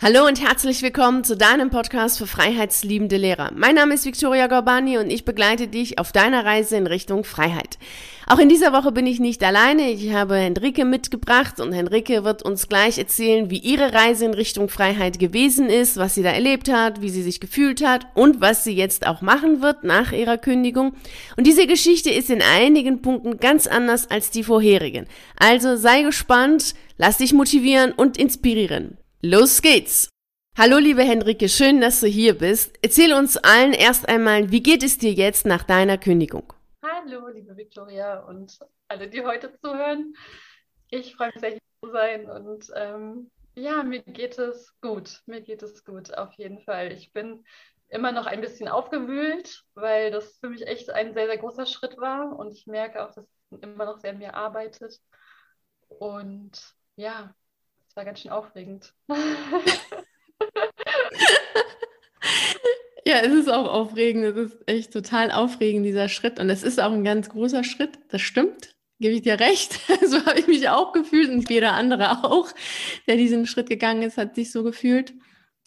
Hallo und herzlich willkommen zu deinem Podcast für freiheitsliebende Lehrer. Mein Name ist Victoria Gorbani und ich begleite dich auf deiner Reise in Richtung Freiheit. Auch in dieser Woche bin ich nicht alleine. Ich habe Henrike mitgebracht und Henrike wird uns gleich erzählen, wie ihre Reise in Richtung Freiheit gewesen ist, was sie da erlebt hat, wie sie sich gefühlt hat und was sie jetzt auch machen wird nach ihrer Kündigung. Und diese Geschichte ist in einigen Punkten ganz anders als die vorherigen. Also sei gespannt, lass dich motivieren und inspirieren. Los geht's! Hallo liebe Henrike, schön, dass du hier bist. Erzähl uns allen erst einmal, wie geht es dir jetzt nach deiner Kündigung? Hallo liebe Victoria und alle, die heute zuhören. Ich freue mich sehr, hier zu sein und ähm, ja, mir geht es gut. Mir geht es gut, auf jeden Fall. Ich bin immer noch ein bisschen aufgewühlt, weil das für mich echt ein sehr, sehr großer Schritt war und ich merke auch, dass es immer noch sehr an mir arbeitet. Und ja, war ganz schön aufregend. Ja, es ist auch aufregend. Es ist echt total aufregend, dieser Schritt. Und es ist auch ein ganz großer Schritt. Das stimmt. Gebe ich dir recht. So habe ich mich auch gefühlt und jeder andere auch, der diesen Schritt gegangen ist, hat sich so gefühlt.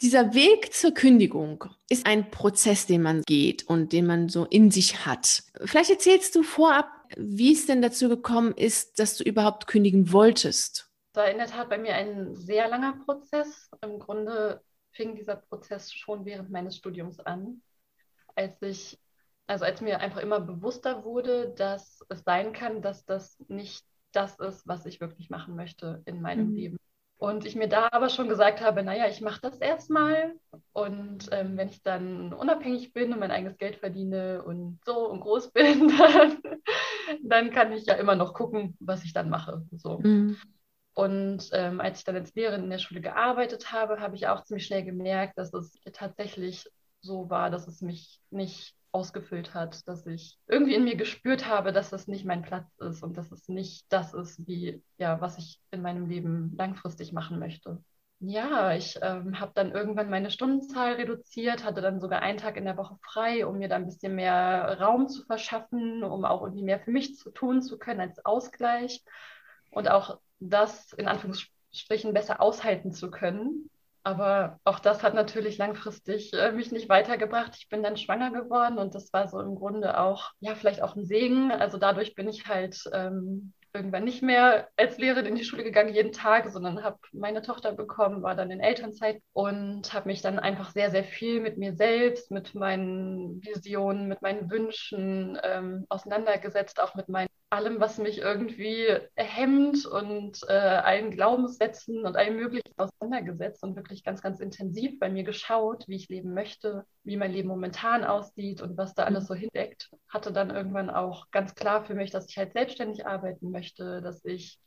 Dieser Weg zur Kündigung ist ein Prozess, den man geht und den man so in sich hat. Vielleicht erzählst du vorab, wie es denn dazu gekommen ist, dass du überhaupt kündigen wolltest war in der Tat bei mir ein sehr langer Prozess. Im Grunde fing dieser Prozess schon während meines Studiums an, als ich, also als mir einfach immer bewusster wurde, dass es sein kann, dass das nicht das ist, was ich wirklich machen möchte in meinem mhm. Leben. Und ich mir da aber schon gesagt habe, naja, ich mache das erstmal und ähm, wenn ich dann unabhängig bin und mein eigenes Geld verdiene und so und groß bin, dann, dann kann ich ja immer noch gucken, was ich dann mache. So. Mhm. Und ähm, als ich dann als Lehrerin in der Schule gearbeitet habe, habe ich auch ziemlich schnell gemerkt, dass es tatsächlich so war, dass es mich nicht ausgefüllt hat, dass ich irgendwie in mir gespürt habe, dass das nicht mein Platz ist und dass es nicht das ist, wie ja, was ich in meinem Leben langfristig machen möchte. Ja, ich ähm, habe dann irgendwann meine Stundenzahl reduziert, hatte dann sogar einen Tag in der Woche frei, um mir da ein bisschen mehr Raum zu verschaffen, um auch irgendwie mehr für mich zu tun zu können als Ausgleich und auch das in Anführungsstrichen besser aushalten zu können. Aber auch das hat natürlich langfristig äh, mich nicht weitergebracht. Ich bin dann schwanger geworden und das war so im Grunde auch, ja, vielleicht auch ein Segen. Also dadurch bin ich halt ähm, irgendwann nicht mehr als Lehrerin in die Schule gegangen jeden Tag, sondern habe meine Tochter bekommen, war dann in Elternzeit und habe mich dann einfach sehr, sehr viel mit mir selbst, mit meinen Visionen, mit meinen Wünschen ähm, auseinandergesetzt, auch mit meinen allem, was mich irgendwie hemmt und äh, allen Glaubenssätzen und allem Möglichen auseinandergesetzt und wirklich ganz, ganz intensiv bei mir geschaut, wie ich leben möchte, wie mein Leben momentan aussieht und was da alles so hindeckt. Hatte dann irgendwann auch ganz klar für mich, dass ich halt selbstständig arbeiten möchte, dass ich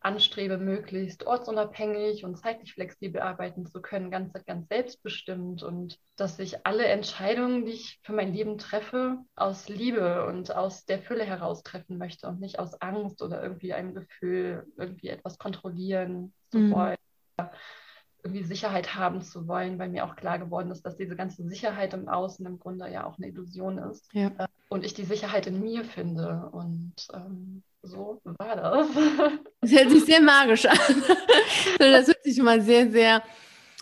anstrebe, möglichst ortsunabhängig und zeitlich flexibel arbeiten zu können, ganz, ganz selbstbestimmt und dass ich alle Entscheidungen, die ich für mein Leben treffe, aus Liebe und aus der Fülle heraus treffen möchte und nicht aus Angst oder irgendwie einem Gefühl, irgendwie etwas kontrollieren zu mhm. wollen. Irgendwie Sicherheit haben zu wollen, weil mir auch klar geworden ist, dass diese ganze Sicherheit im Außen im Grunde ja auch eine Illusion ist. Ja. Und ich die Sicherheit in mir finde. Und ähm, so war das. Das hört sich sehr magisch an. Das hört sich mal sehr, sehr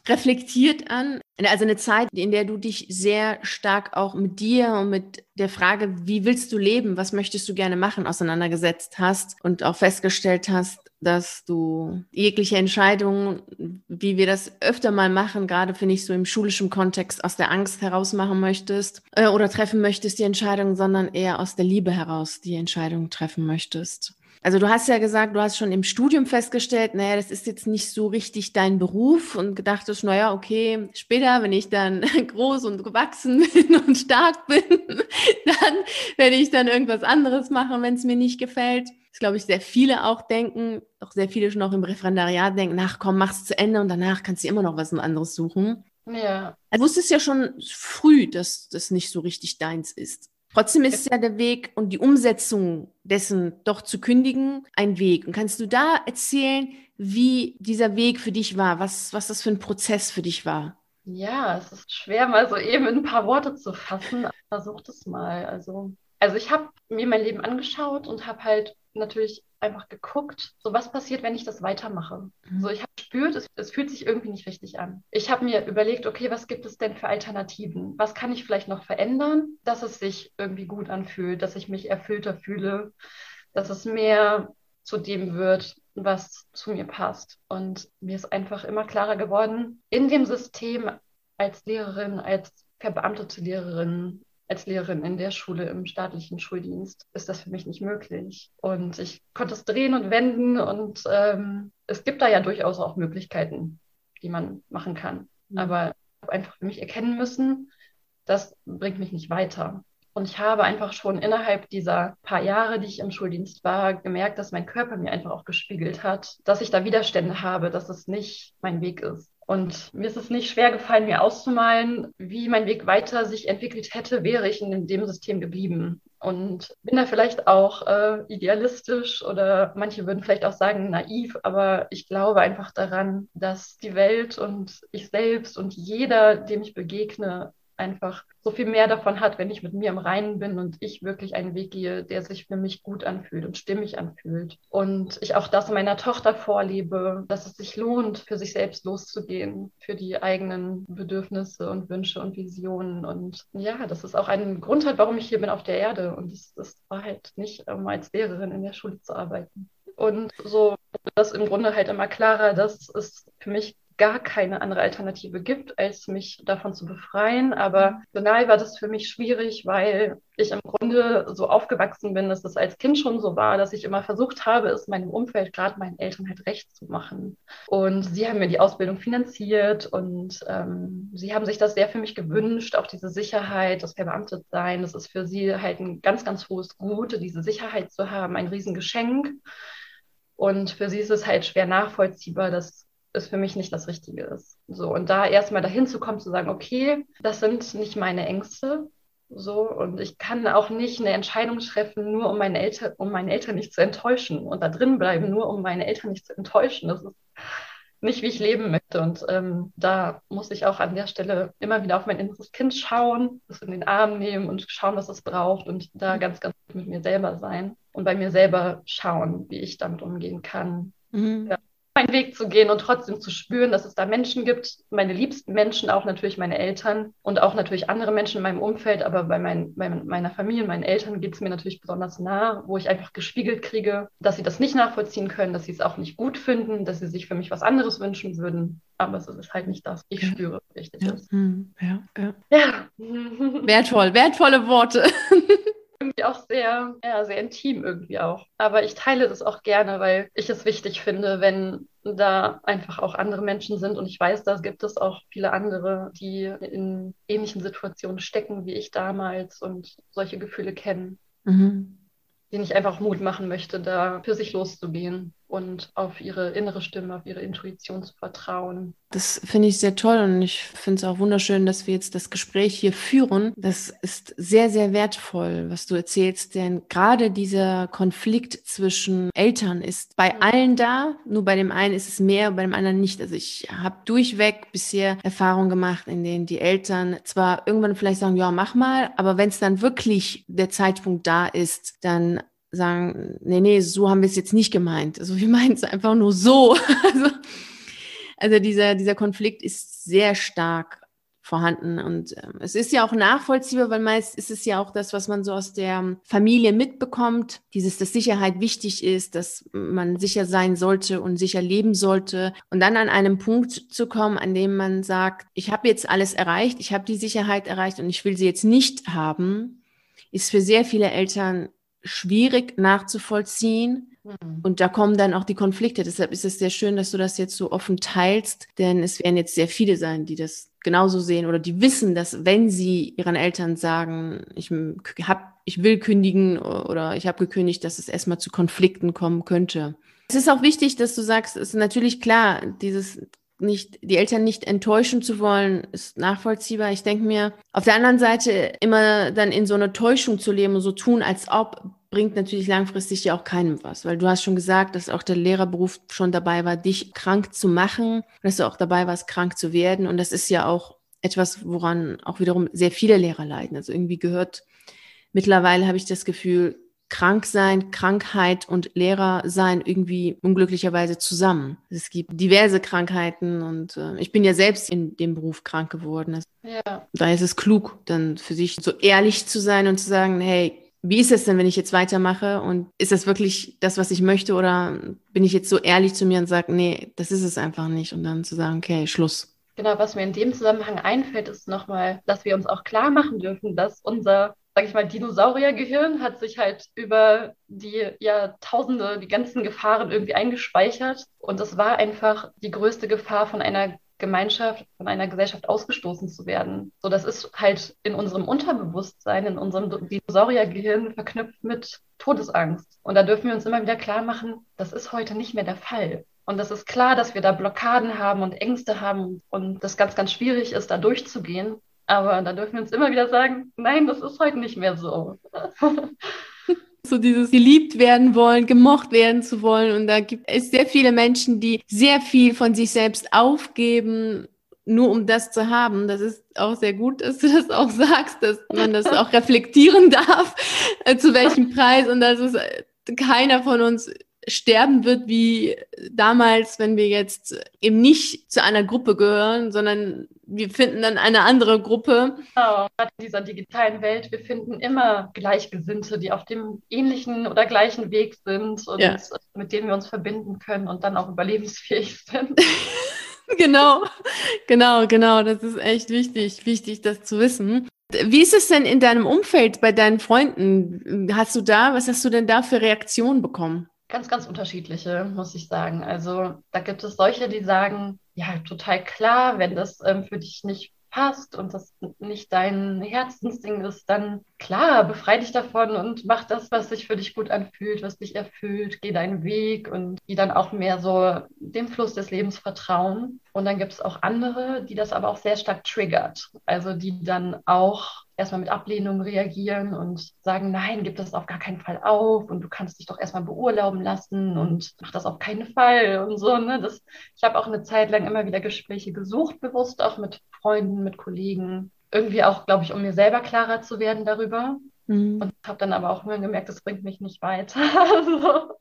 reflektiert an. Also eine Zeit, in der du dich sehr stark auch mit dir und mit der Frage, wie willst du leben, was möchtest du gerne machen, auseinandergesetzt hast und auch festgestellt hast, dass du jegliche Entscheidungen, wie wir das öfter mal machen, gerade finde ich so im schulischen Kontext, aus der Angst heraus machen möchtest äh, oder treffen möchtest die Entscheidung, sondern eher aus der Liebe heraus die Entscheidung treffen möchtest. Also du hast ja gesagt, du hast schon im Studium festgestellt, naja, das ist jetzt nicht so richtig dein Beruf und gedacht hast, naja, okay, später, wenn ich dann groß und gewachsen bin und stark bin, dann werde ich dann irgendwas anderes machen, wenn es mir nicht gefällt. Das glaube ich, sehr viele auch denken, auch sehr viele schon auch im Referendariat denken, ach komm, mach's zu Ende und danach kannst du immer noch was anderes suchen. Ja. Also wusstest ja schon früh, dass das nicht so richtig deins ist. Trotzdem ist ja der Weg und die Umsetzung dessen doch zu kündigen ein Weg. Und kannst du da erzählen, wie dieser Weg für dich war, was, was das für ein Prozess für dich war? Ja, es ist schwer, mal so eben in ein paar Worte zu fassen. Versucht es mal. Also Also ich habe mir mein Leben angeschaut und habe halt natürlich einfach geguckt, so was passiert, wenn ich das weitermache. Mhm. So ich habe gespürt, es, es, fühlt sich irgendwie nicht richtig an. Ich habe mir überlegt, okay, was gibt es denn für Alternativen? Was kann ich vielleicht noch verändern, dass es sich irgendwie gut anfühlt, dass ich mich erfüllter fühle, dass es mehr zu dem wird, was zu mir passt. Und mir ist einfach immer klarer geworden, in dem System als Lehrerin, als verbeamtete Lehrerin, als Lehrerin in der Schule im staatlichen Schuldienst ist das für mich nicht möglich. Und ich konnte es drehen und wenden und ähm, es gibt da ja durchaus auch Möglichkeiten, die man machen kann. Mhm. Aber ich habe einfach für mich erkennen müssen, das bringt mich nicht weiter. Und ich habe einfach schon innerhalb dieser paar Jahre, die ich im Schuldienst war, gemerkt, dass mein Körper mir einfach auch gespiegelt hat, dass ich da Widerstände habe, dass es nicht mein Weg ist. Und mir ist es nicht schwer gefallen, mir auszumalen, wie mein Weg weiter sich entwickelt hätte, wäre ich in dem System geblieben. Und bin da vielleicht auch äh, idealistisch oder manche würden vielleicht auch sagen naiv, aber ich glaube einfach daran, dass die Welt und ich selbst und jeder, dem ich begegne, einfach so viel mehr davon hat, wenn ich mit mir im Reinen bin und ich wirklich einen Weg gehe, der sich für mich gut anfühlt und stimmig anfühlt. Und ich auch das meiner Tochter vorlebe, dass es sich lohnt, für sich selbst loszugehen, für die eigenen Bedürfnisse und Wünsche und Visionen. Und ja, das ist auch ein Grund halt, warum ich hier bin auf der Erde. Und es, es war halt nicht, um als Lehrerin in der Schule zu arbeiten. Und so das im Grunde halt immer klarer, dass es für mich gar keine andere Alternative gibt, als mich davon zu befreien. Aber banal war das für mich schwierig, weil ich im Grunde so aufgewachsen bin, dass das als Kind schon so war, dass ich immer versucht habe, es meinem Umfeld, gerade meinen Eltern, halt recht zu machen. Und sie haben mir die Ausbildung finanziert und ähm, sie haben sich das sehr für mich gewünscht, auch diese Sicherheit, das Verbeamtetsein. Das ist für sie halt ein ganz, ganz hohes Gut, diese Sicherheit zu haben, ein Riesengeschenk. Und für sie ist es halt schwer nachvollziehbar, dass es für mich nicht das Richtige ist. So, und da erstmal dahin zu kommen, zu sagen, okay, das sind nicht meine Ängste. So, und ich kann auch nicht eine Entscheidung treffen, nur um meine Eltern, um meine Eltern nicht zu enttäuschen und da drin bleiben, nur um meine Eltern nicht zu enttäuschen. Das ist nicht, wie ich leben möchte. Und ähm, da muss ich auch an der Stelle immer wieder auf mein inneres Kind schauen, es in den Arm nehmen und schauen, was es braucht und da ganz, ganz mit mir selber sein und bei mir selber schauen, wie ich damit umgehen kann. Mhm. Ja meinen Weg zu gehen und trotzdem zu spüren, dass es da Menschen gibt, meine liebsten Menschen, auch natürlich meine Eltern und auch natürlich andere Menschen in meinem Umfeld, aber bei, mein, bei meiner Familie, meinen Eltern geht es mir natürlich besonders nah, wo ich einfach gespiegelt kriege, dass sie das nicht nachvollziehen können, dass sie es auch nicht gut finden, dass sie sich für mich was anderes wünschen würden. Aber es ist halt nicht das, ich spüre, richtig ja. ist. Hm, ja, ja. ja. Wertvoll, wertvolle Worte. auch sehr, ja, sehr intim irgendwie auch. Aber ich teile das auch gerne, weil ich es wichtig finde, wenn da einfach auch andere Menschen sind. Und ich weiß, da gibt es auch viele andere, die in ähnlichen Situationen stecken wie ich damals und solche Gefühle kennen. Mhm. Denen ich einfach Mut machen möchte, da für sich loszugehen und auf ihre innere Stimme, auf ihre Intuition zu vertrauen. Das finde ich sehr toll und ich finde es auch wunderschön, dass wir jetzt das Gespräch hier führen. Das ist sehr, sehr wertvoll, was du erzählst, denn gerade dieser Konflikt zwischen Eltern ist bei mhm. allen da, nur bei dem einen ist es mehr, bei dem anderen nicht. Also ich habe durchweg bisher Erfahrungen gemacht, in denen die Eltern zwar irgendwann vielleicht sagen, ja, mach mal, aber wenn es dann wirklich der Zeitpunkt da ist, dann sagen, nee, nee, so haben wir es jetzt nicht gemeint. Also wir meinen es einfach nur so. Also, also dieser, dieser Konflikt ist sehr stark vorhanden und äh, es ist ja auch nachvollziehbar, weil meist ist es ja auch das, was man so aus der Familie mitbekommt, dieses, dass Sicherheit wichtig ist, dass man sicher sein sollte und sicher leben sollte und dann an einem Punkt zu kommen, an dem man sagt, ich habe jetzt alles erreicht, ich habe die Sicherheit erreicht und ich will sie jetzt nicht haben, ist für sehr viele Eltern schwierig nachzuvollziehen. Mhm. Und da kommen dann auch die Konflikte. Deshalb ist es sehr schön, dass du das jetzt so offen teilst, denn es werden jetzt sehr viele sein, die das genauso sehen oder die wissen, dass wenn sie ihren Eltern sagen, ich hab, ich will kündigen oder ich habe gekündigt, dass es erstmal zu Konflikten kommen könnte. Es ist auch wichtig, dass du sagst, es ist natürlich klar, dieses nicht, die Eltern nicht enttäuschen zu wollen, ist nachvollziehbar. Ich denke mir, auf der anderen Seite immer dann in so einer Täuschung zu leben und so tun, als ob, bringt natürlich langfristig ja auch keinem was, weil du hast schon gesagt, dass auch der Lehrerberuf schon dabei war, dich krank zu machen, dass du auch dabei warst, krank zu werden. Und das ist ja auch etwas, woran auch wiederum sehr viele Lehrer leiden. Also irgendwie gehört mittlerweile habe ich das Gefühl, krank sein, Krankheit und Lehrer sein irgendwie unglücklicherweise zusammen. Es gibt diverse Krankheiten und äh, ich bin ja selbst in dem Beruf krank geworden. Ja. Da ist es klug, dann für sich so ehrlich zu sein und zu sagen, hey, wie ist es denn, wenn ich jetzt weitermache und ist das wirklich das, was ich möchte oder bin ich jetzt so ehrlich zu mir und sage, nee, das ist es einfach nicht und dann zu sagen, okay, Schluss. Genau, was mir in dem Zusammenhang einfällt, ist nochmal, dass wir uns auch klar machen dürfen, dass unser sag ich mal, Dinosauriergehirn hat sich halt über die Jahrtausende die ganzen Gefahren irgendwie eingespeichert. Und es war einfach die größte Gefahr von einer Gemeinschaft, von einer Gesellschaft ausgestoßen zu werden. So, das ist halt in unserem Unterbewusstsein, in unserem Dinosauriergehirn verknüpft mit Todesangst. Und da dürfen wir uns immer wieder klar machen, das ist heute nicht mehr der Fall. Und es ist klar, dass wir da Blockaden haben und Ängste haben und das ganz, ganz schwierig ist, da durchzugehen. Aber da dürfen wir uns immer wieder sagen, nein, das ist heute nicht mehr so. so dieses geliebt werden wollen, gemocht werden zu wollen. Und da gibt es sehr viele Menschen, die sehr viel von sich selbst aufgeben, nur um das zu haben. Das ist auch sehr gut, dass du das auch sagst, dass man das auch reflektieren darf, äh, zu welchem Preis. Und dass es äh, keiner von uns sterben wird wie damals, wenn wir jetzt eben nicht zu einer Gruppe gehören, sondern wir finden dann eine andere Gruppe. Genau, gerade in dieser digitalen Welt, wir finden immer Gleichgesinnte, die auf dem ähnlichen oder gleichen Weg sind und ja. mit denen wir uns verbinden können und dann auch überlebensfähig sind. genau, genau, genau. Das ist echt wichtig, wichtig, das zu wissen. Wie ist es denn in deinem Umfeld bei deinen Freunden? Hast du da, was hast du denn da für Reaktionen bekommen? Ganz, ganz unterschiedliche, muss ich sagen. Also da gibt es solche, die sagen, ja, total klar, wenn das ähm, für dich nicht passt und das nicht dein Herzensding ist, dann klar, befrei dich davon und mach das, was sich für dich gut anfühlt, was dich erfüllt, geh deinen Weg und die dann auch mehr so dem Fluss des Lebens vertrauen. Und dann gibt es auch andere, die das aber auch sehr stark triggert. Also die dann auch erstmal mit Ablehnung reagieren und sagen, nein, gib das auf gar keinen Fall auf und du kannst dich doch erstmal beurlauben lassen und mach das auf keinen Fall und so. Ne? Das, ich habe auch eine Zeit lang immer wieder Gespräche gesucht, bewusst auch mit Freunden, mit Kollegen. Irgendwie auch, glaube ich, um mir selber klarer zu werden darüber. Mhm. Und habe dann aber auch immer gemerkt, das bringt mich nicht weiter. also,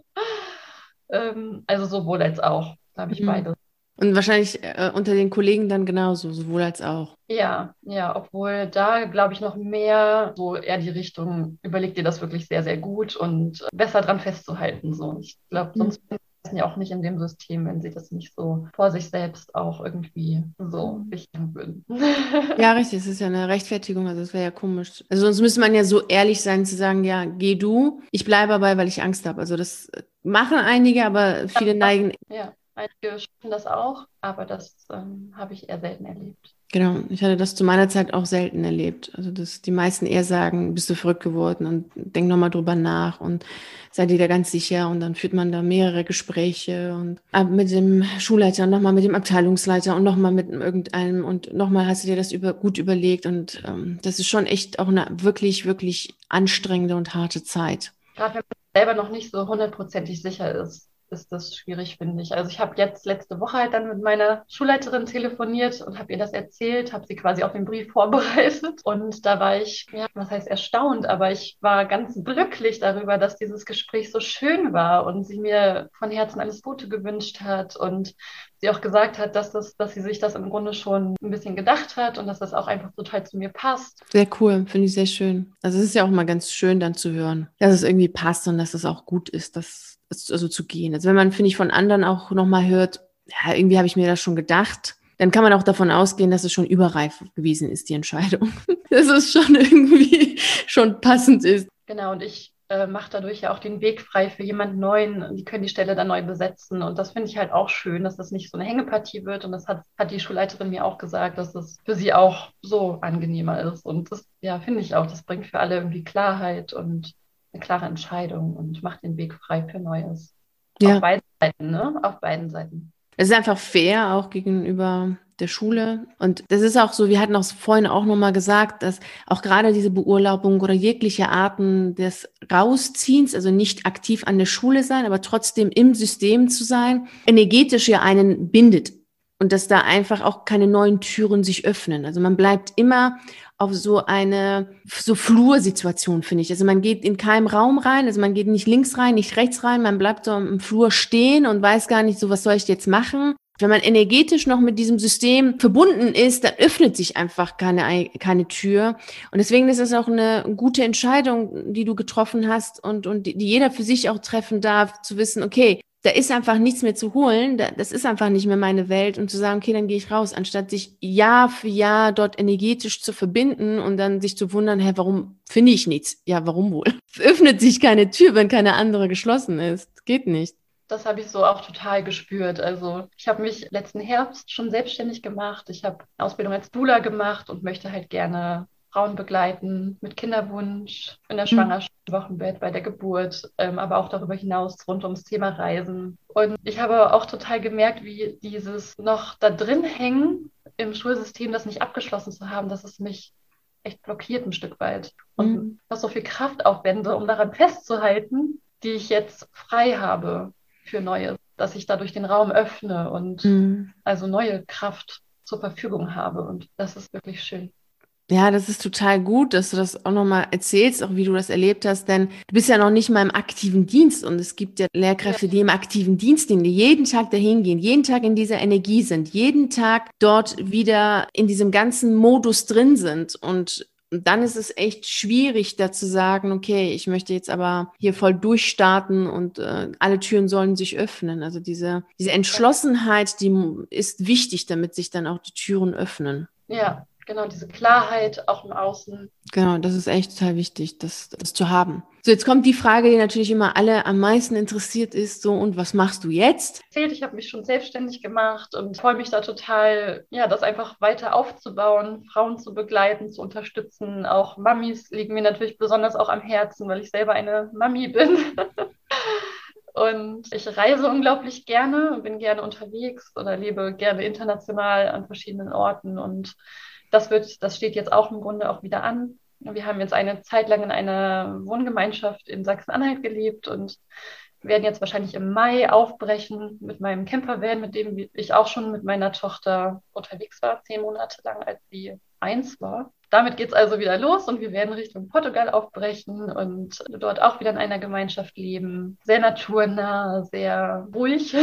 ähm, also sowohl als auch, da habe ich mhm. beides. Und wahrscheinlich äh, unter den Kollegen dann genauso, sowohl als auch. Ja, ja, obwohl da glaube ich noch mehr so eher die Richtung, überleg dir das wirklich sehr, sehr gut und besser dran festzuhalten. So. Ich glaube, mhm. sonst mhm. Ja auch nicht in dem System, wenn sie das nicht so vor sich selbst auch irgendwie so richten würden. Ja, richtig, es ist ja eine Rechtfertigung, also das wäre ja komisch. Also sonst müsste man ja so ehrlich sein zu sagen, ja, geh du, ich bleibe dabei, weil ich Angst habe. Also das machen einige, aber viele neigen. Ja Einige schaffen das auch, aber das ähm, habe ich eher selten erlebt. Genau, ich hatte das zu meiner Zeit auch selten erlebt. Also, dass die meisten eher sagen, bist du verrückt geworden und denk nochmal drüber nach und sei dir da ganz sicher. Und dann führt man da mehrere Gespräche und mit dem Schulleiter, nochmal mit dem Abteilungsleiter und nochmal mit irgendeinem und nochmal hast du dir das über, gut überlegt. Und ähm, das ist schon echt auch eine wirklich, wirklich anstrengende und harte Zeit. Gerade wenn man selber noch nicht so hundertprozentig sicher ist, ist das schwierig, finde ich. Also ich habe jetzt letzte Woche halt dann mit meiner Schulleiterin telefoniert und habe ihr das erzählt, habe sie quasi auf den Brief vorbereitet. Und da war ich, ja, was heißt erstaunt, aber ich war ganz glücklich darüber, dass dieses Gespräch so schön war und sie mir von Herzen alles Gute gewünscht hat und sie auch gesagt hat, dass, das, dass sie sich das im Grunde schon ein bisschen gedacht hat und dass das auch einfach total zu mir passt. Sehr cool, finde ich sehr schön. Also es ist ja auch mal ganz schön dann zu hören, dass es irgendwie passt und dass es auch gut ist, dass also zu gehen. Also wenn man, finde ich, von anderen auch nochmal hört, ja, irgendwie habe ich mir das schon gedacht, dann kann man auch davon ausgehen, dass es schon überreif gewesen ist, die Entscheidung. dass es schon irgendwie schon passend ist. Genau, und ich äh, mache dadurch ja auch den Weg frei für jemand Neuen. Die können die Stelle dann neu besetzen. Und das finde ich halt auch schön, dass das nicht so eine Hängepartie wird. Und das hat, hat die Schulleiterin mir auch gesagt, dass es für sie auch so angenehmer ist. Und das, ja, finde ich auch, das bringt für alle irgendwie Klarheit und eine klare Entscheidung und macht den Weg frei für Neues. Ja. Auf beiden Seiten, ne? Auf beiden Seiten. Es ist einfach fair auch gegenüber der Schule. Und das ist auch so, wir hatten auch vorhin auch nochmal gesagt, dass auch gerade diese Beurlaubung oder jegliche Arten des Rausziehens, also nicht aktiv an der Schule sein, aber trotzdem im System zu sein, energetisch ja einen bindet. und dass da einfach auch keine neuen Türen sich öffnen. Also man bleibt immer auf so eine so Flursituation, finde ich. Also man geht in keinem Raum rein, also man geht nicht links rein, nicht rechts rein, man bleibt so im Flur stehen und weiß gar nicht so, was soll ich jetzt machen. Wenn man energetisch noch mit diesem System verbunden ist, dann öffnet sich einfach keine, keine Tür. Und deswegen ist es auch eine gute Entscheidung, die du getroffen hast und, und die jeder für sich auch treffen darf, zu wissen, okay, da ist einfach nichts mehr zu holen, das ist einfach nicht mehr meine Welt und zu sagen, okay, dann gehe ich raus, anstatt sich Jahr für Jahr dort energetisch zu verbinden und dann sich zu wundern, hä, warum finde ich nichts? Ja, warum wohl? Es öffnet sich keine Tür, wenn keine andere geschlossen ist. Geht nicht. Das habe ich so auch total gespürt. Also ich habe mich letzten Herbst schon selbstständig gemacht. Ich habe Ausbildung als Doula gemacht und möchte halt gerne Frauen begleiten mit Kinderwunsch, in der mhm. Schwangerschaft, mhm. Wochenbett, bei der Geburt, ähm, aber auch darüber hinaus rund ums Thema Reisen. Und ich habe auch total gemerkt, wie dieses noch da drin hängen im Schulsystem, das nicht abgeschlossen zu haben, dass es mich echt blockiert ein Stück weit. Und mhm. noch so viel Kraft aufwende, um daran festzuhalten, die ich jetzt frei habe für Neues, dass ich dadurch den Raum öffne und mhm. also neue Kraft zur Verfügung habe. Und das ist wirklich schön. Ja, das ist total gut, dass du das auch nochmal erzählst, auch wie du das erlebt hast, denn du bist ja noch nicht mal im aktiven Dienst und es gibt ja Lehrkräfte, die im aktiven Dienst sind, die jeden Tag dahin gehen, jeden Tag in dieser Energie sind, jeden Tag dort wieder in diesem ganzen Modus drin sind und dann ist es echt schwierig, da zu sagen, okay, ich möchte jetzt aber hier voll durchstarten und äh, alle Türen sollen sich öffnen. Also diese, diese Entschlossenheit, die ist wichtig, damit sich dann auch die Türen öffnen. Ja, Genau, diese Klarheit auch im Außen. Genau, das ist echt total wichtig, das, das zu haben. So, jetzt kommt die Frage, die natürlich immer alle am meisten interessiert ist, so, und was machst du jetzt? Ich habe mich schon selbstständig gemacht und freue mich da total, ja, das einfach weiter aufzubauen, Frauen zu begleiten, zu unterstützen. Auch Mamis liegen mir natürlich besonders auch am Herzen, weil ich selber eine Mami bin. Und ich reise unglaublich gerne, bin gerne unterwegs oder lebe gerne international an verschiedenen Orten und das wird, das steht jetzt auch im Grunde auch wieder an. Wir haben jetzt eine Zeit lang in einer Wohngemeinschaft in Sachsen-Anhalt gelebt und werden jetzt wahrscheinlich im Mai aufbrechen mit meinem Campervan, mit dem ich auch schon mit meiner Tochter unterwegs war, zehn Monate lang, als sie eins war. Damit geht es also wieder los und wir werden Richtung Portugal aufbrechen und dort auch wieder in einer Gemeinschaft leben. Sehr naturnah, sehr ruhig.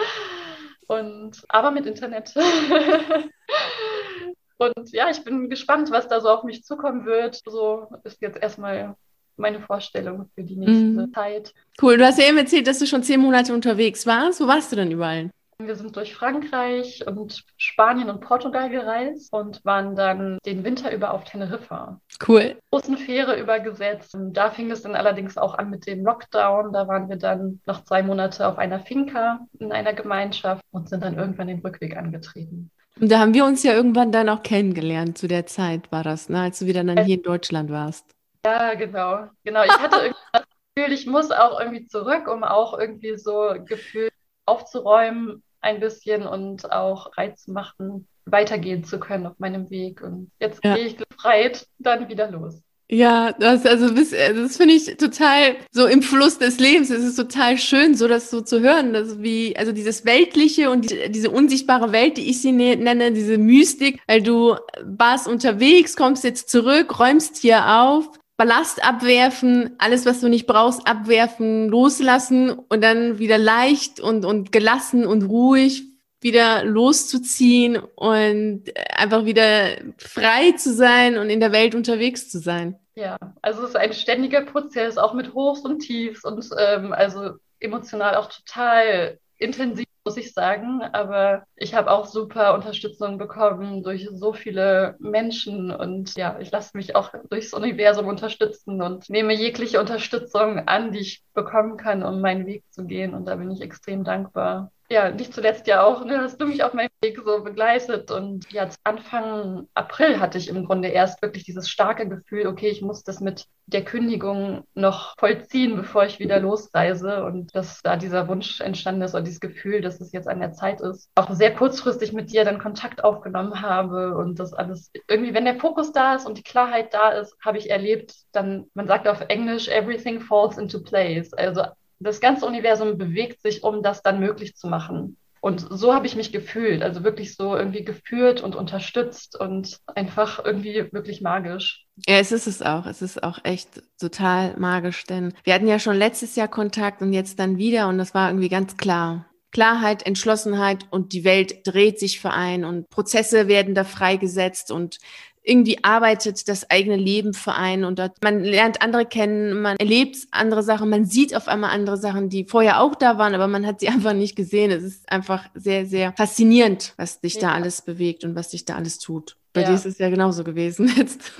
und aber mit Internet. Und ja, ich bin gespannt, was da so auf mich zukommen wird. So ist jetzt erstmal meine Vorstellung für die nächste mm. Zeit. Cool. Du hast ja eben erzählt, dass du schon zehn Monate unterwegs warst. Wo warst du denn überall? Wir sind durch Frankreich und Spanien und Portugal gereist und waren dann den Winter über auf Teneriffa. Cool. Großen Fähre übergesetzt. Und da fing es dann allerdings auch an mit dem Lockdown. Da waren wir dann noch zwei Monate auf einer Finca in einer Gemeinschaft und sind dann irgendwann den Rückweg angetreten. Und da haben wir uns ja irgendwann dann auch kennengelernt. Zu der Zeit war das, ne? als du wieder dann hier in Deutschland warst. Ja, genau. Genau. Ich hatte irgendwie das Gefühl, ich muss auch irgendwie zurück, um auch irgendwie so Gefühl aufzuräumen ein bisschen und auch Reiz machen, weitergehen zu können auf meinem Weg. Und jetzt ja. gehe ich befreit dann wieder los. Ja, das, also das, das finde ich total so im Fluss des Lebens. Es ist total schön, so das so zu hören, dass wie, also dieses Weltliche und die, diese unsichtbare Welt, die ich sie ne, nenne, diese Mystik, weil du warst unterwegs, kommst jetzt zurück, räumst hier auf, Ballast abwerfen, alles, was du nicht brauchst, abwerfen, loslassen und dann wieder leicht und, und gelassen und ruhig wieder loszuziehen und einfach wieder frei zu sein und in der Welt unterwegs zu sein. Ja, also es ist ein ständiger Prozess, auch mit Hochs und Tiefs und ähm, also emotional auch total intensiv, muss ich sagen. Aber ich habe auch super Unterstützung bekommen durch so viele Menschen und ja, ich lasse mich auch durchs Universum unterstützen und nehme jegliche Unterstützung an, die ich bekommen kann, um meinen Weg zu gehen. Und da bin ich extrem dankbar ja, nicht zuletzt ja auch, ne, hast du mich auf meinem Weg so begleitet. Und ja, Anfang April hatte ich im Grunde erst wirklich dieses starke Gefühl, okay, ich muss das mit der Kündigung noch vollziehen, bevor ich wieder losreise. Und dass da dieser Wunsch entstanden ist oder dieses Gefühl, dass es jetzt an der Zeit ist. Auch sehr kurzfristig mit dir dann Kontakt aufgenommen habe und das alles irgendwie, wenn der Fokus da ist und die Klarheit da ist, habe ich erlebt, dann, man sagt auf Englisch, everything falls into place. Also das ganze Universum bewegt sich, um das dann möglich zu machen. Und so habe ich mich gefühlt, also wirklich so irgendwie geführt und unterstützt und einfach irgendwie wirklich magisch. Ja, es ist es auch. Es ist auch echt total magisch, denn wir hatten ja schon letztes Jahr Kontakt und jetzt dann wieder und das war irgendwie ganz klar. Klarheit, Entschlossenheit und die Welt dreht sich für ein und Prozesse werden da freigesetzt und irgendwie arbeitet das eigene Leben für einen und man lernt andere kennen, man erlebt andere Sachen, man sieht auf einmal andere Sachen, die vorher auch da waren, aber man hat sie einfach nicht gesehen. Es ist einfach sehr, sehr faszinierend, was dich ja. da alles bewegt und was dich da alles tut. Bei ja. dir ist es ja genauso gewesen jetzt.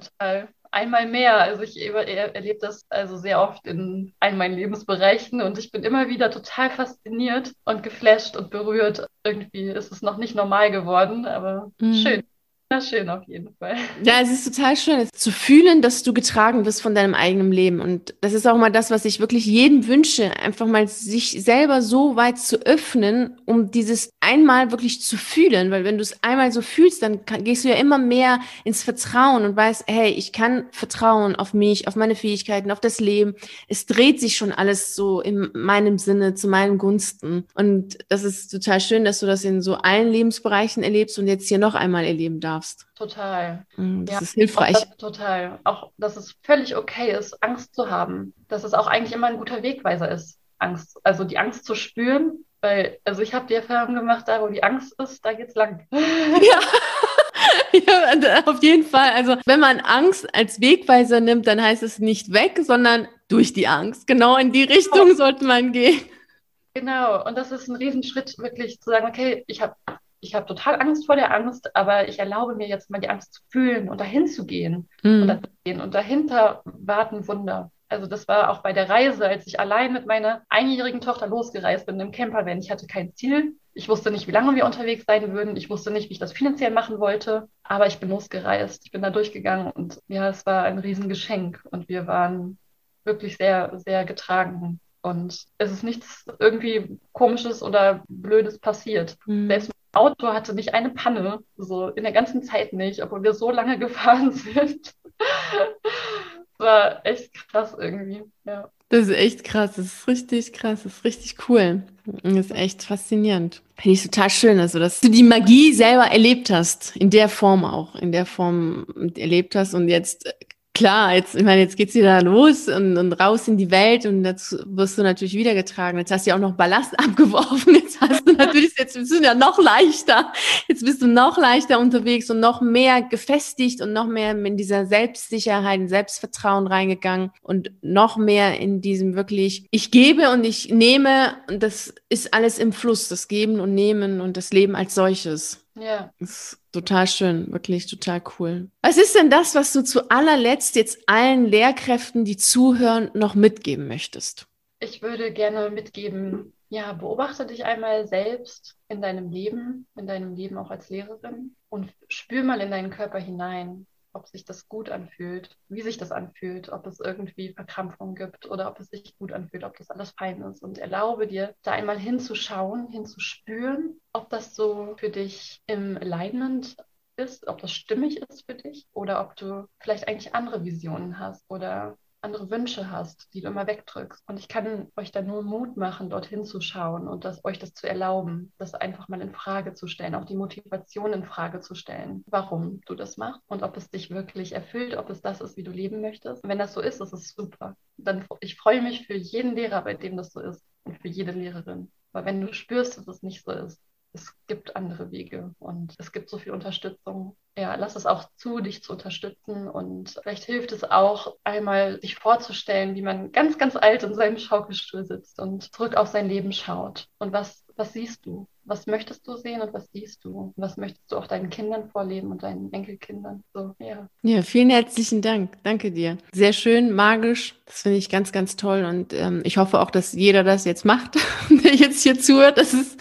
Total. Einmal mehr. Also ich erlebe das also sehr oft in allen meinen Lebensbereichen und ich bin immer wieder total fasziniert und geflasht und berührt. Irgendwie ist es noch nicht normal geworden, aber mhm. schön. Na schön auf jeden Fall. Ja, es ist total schön, zu fühlen, dass du getragen wirst von deinem eigenen Leben. Und das ist auch mal das, was ich wirklich jedem wünsche, einfach mal sich selber so weit zu öffnen, um dieses einmal wirklich zu fühlen. Weil wenn du es einmal so fühlst, dann kann, gehst du ja immer mehr ins Vertrauen und weißt, hey, ich kann vertrauen auf mich, auf meine Fähigkeiten, auf das Leben. Es dreht sich schon alles so in meinem Sinne, zu meinen Gunsten. Und das ist total schön, dass du das in so allen Lebensbereichen erlebst und jetzt hier noch einmal erleben darfst darfst. Total. Mm, das ja, ist hilfreich. Das, total. Auch, dass es völlig okay ist, Angst zu haben. Dass es auch eigentlich immer ein guter Wegweiser ist, Angst. Also die Angst zu spüren, weil, also ich habe die Erfahrung gemacht, da wo die Angst ist, da geht's lang. Ja. ja, auf jeden Fall. Also wenn man Angst als Wegweiser nimmt, dann heißt es nicht weg, sondern durch die Angst. Genau in die Richtung oh. sollte man gehen. Genau, und das ist ein Riesenschritt, wirklich zu sagen, okay, ich habe ich habe total Angst vor der Angst, aber ich erlaube mir jetzt mal die Angst zu fühlen und dahin zu gehen. Mhm. Und, und dahinter warten Wunder. Also das war auch bei der Reise, als ich allein mit meiner einjährigen Tochter losgereist bin im Campervan. Ich hatte kein Ziel. Ich wusste nicht, wie lange wir unterwegs sein würden. Ich wusste nicht, wie ich das finanziell machen wollte. Aber ich bin losgereist. Ich bin da durchgegangen und ja, es war ein Riesengeschenk. Und wir waren wirklich sehr, sehr getragen. Und es ist nichts irgendwie Komisches oder Blödes passiert. Mhm. Selbst Auto hatte nicht eine Panne, so in der ganzen Zeit nicht, obwohl wir so lange gefahren sind. war echt krass irgendwie, ja. Das ist echt krass, das ist richtig krass, das ist richtig cool. Das ist echt faszinierend. Finde ich total schön, also dass du die Magie selber erlebt hast, in der Form auch, in der Form erlebt hast und jetzt klar, jetzt, ich meine, jetzt geht's wieder los und, und raus in die Welt und jetzt wirst du natürlich wieder getragen. Jetzt hast du ja auch noch Ballast abgeworfen. Jetzt hast du natürlich, jetzt bist du ja noch leichter. Jetzt bist du noch leichter unterwegs und noch mehr gefestigt und noch mehr in dieser Selbstsicherheit, in Selbstvertrauen reingegangen und noch mehr in diesem wirklich, ich gebe und ich nehme und das ist alles im Fluss, das Geben und Nehmen und das Leben als solches. Ja. Das ist total schön, wirklich total cool. Was ist denn das, was du zu allerletzt jetzt allen Lehrkräften, die zuhören, noch mitgeben möchtest? Ich würde gerne mitgeben, ja, beobachte dich einmal selbst in deinem Leben, in deinem Leben auch als Lehrerin und spür mal in deinen Körper hinein ob sich das gut anfühlt, wie sich das anfühlt, ob es irgendwie Verkrampfung gibt oder ob es sich gut anfühlt, ob das alles fein ist. Und erlaube dir, da einmal hinzuschauen, hinzuspüren, ob das so für dich im Alignment ist, ob das stimmig ist für dich oder ob du vielleicht eigentlich andere Visionen hast oder andere Wünsche hast, die du immer wegdrückst. Und ich kann euch da nur Mut machen, dorthin zu schauen und das, euch das zu erlauben, das einfach mal in Frage zu stellen, auch die Motivation in Frage zu stellen, warum du das machst und ob es dich wirklich erfüllt, ob es das ist, wie du leben möchtest. Und wenn das so ist, ist es super. Dann ich freue mich für jeden Lehrer, bei dem das so ist und für jede Lehrerin. Aber wenn du spürst, dass es nicht so ist, es gibt andere Wege und es gibt so viel Unterstützung. Ja, lass es auch zu, dich zu unterstützen und vielleicht hilft es auch einmal, sich vorzustellen, wie man ganz, ganz alt in seinem Schaukelstuhl sitzt und zurück auf sein Leben schaut. Und was, was siehst du? Was möchtest du sehen und was siehst du? Was möchtest du auch deinen Kindern vorleben und deinen Enkelkindern? So, ja. Ja, vielen herzlichen Dank. Danke dir. Sehr schön, magisch. Das finde ich ganz, ganz toll. Und ähm, ich hoffe auch, dass jeder das jetzt macht, der jetzt hier zuhört, dass es,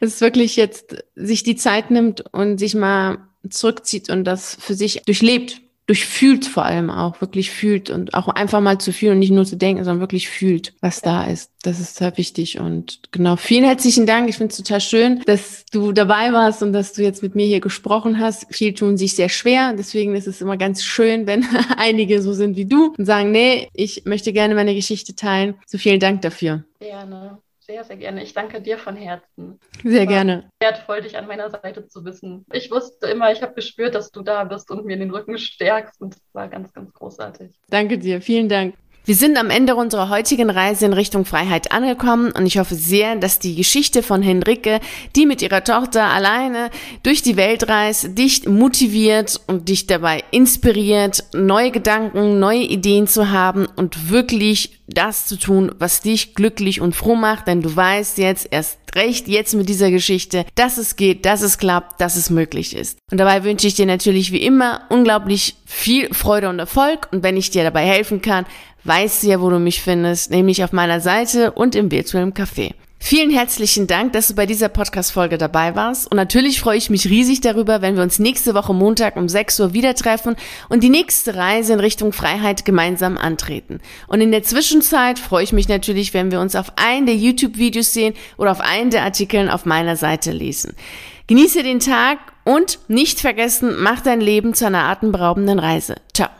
dass es wirklich jetzt sich die Zeit nimmt und sich mal zurückzieht und das für sich durchlebt durchfühlt vor allem auch, wirklich fühlt und auch einfach mal zu fühlen und nicht nur zu denken, sondern wirklich fühlt, was da ist. Das ist sehr wichtig und genau, vielen herzlichen Dank. Ich finde es total schön, dass du dabei warst und dass du jetzt mit mir hier gesprochen hast. Viele tun sich sehr schwer, deswegen ist es immer ganz schön, wenn einige so sind wie du und sagen, nee, ich möchte gerne meine Geschichte teilen. So vielen Dank dafür. Gerne. Sehr, sehr gerne. Ich danke dir von Herzen. Sehr gerne. Wertvoll, dich an meiner Seite zu wissen. Ich wusste immer, ich habe gespürt, dass du da bist und mir den Rücken stärkst und es war ganz, ganz großartig. Danke dir. Vielen Dank. Wir sind am Ende unserer heutigen Reise in Richtung Freiheit angekommen und ich hoffe sehr, dass die Geschichte von Henrike, die mit ihrer Tochter alleine durch die Welt reist, dich motiviert und dich dabei inspiriert, neue Gedanken, neue Ideen zu haben und wirklich das zu tun, was dich glücklich und froh macht, denn du weißt jetzt erst recht jetzt mit dieser Geschichte, dass es geht, dass es klappt, dass es möglich ist. Und dabei wünsche ich dir natürlich wie immer unglaublich viel Freude und Erfolg und wenn ich dir dabei helfen kann, weißt du ja, wo du mich findest, nämlich auf meiner Seite und im virtuellen Café. Vielen herzlichen Dank, dass du bei dieser Podcast-Folge dabei warst. Und natürlich freue ich mich riesig darüber, wenn wir uns nächste Woche Montag um 6 Uhr wieder treffen und die nächste Reise in Richtung Freiheit gemeinsam antreten. Und in der Zwischenzeit freue ich mich natürlich, wenn wir uns auf einen der YouTube-Videos sehen oder auf einen der Artikeln auf meiner Seite lesen. Genieße den Tag und nicht vergessen, mach dein Leben zu einer atemberaubenden Reise. Ciao.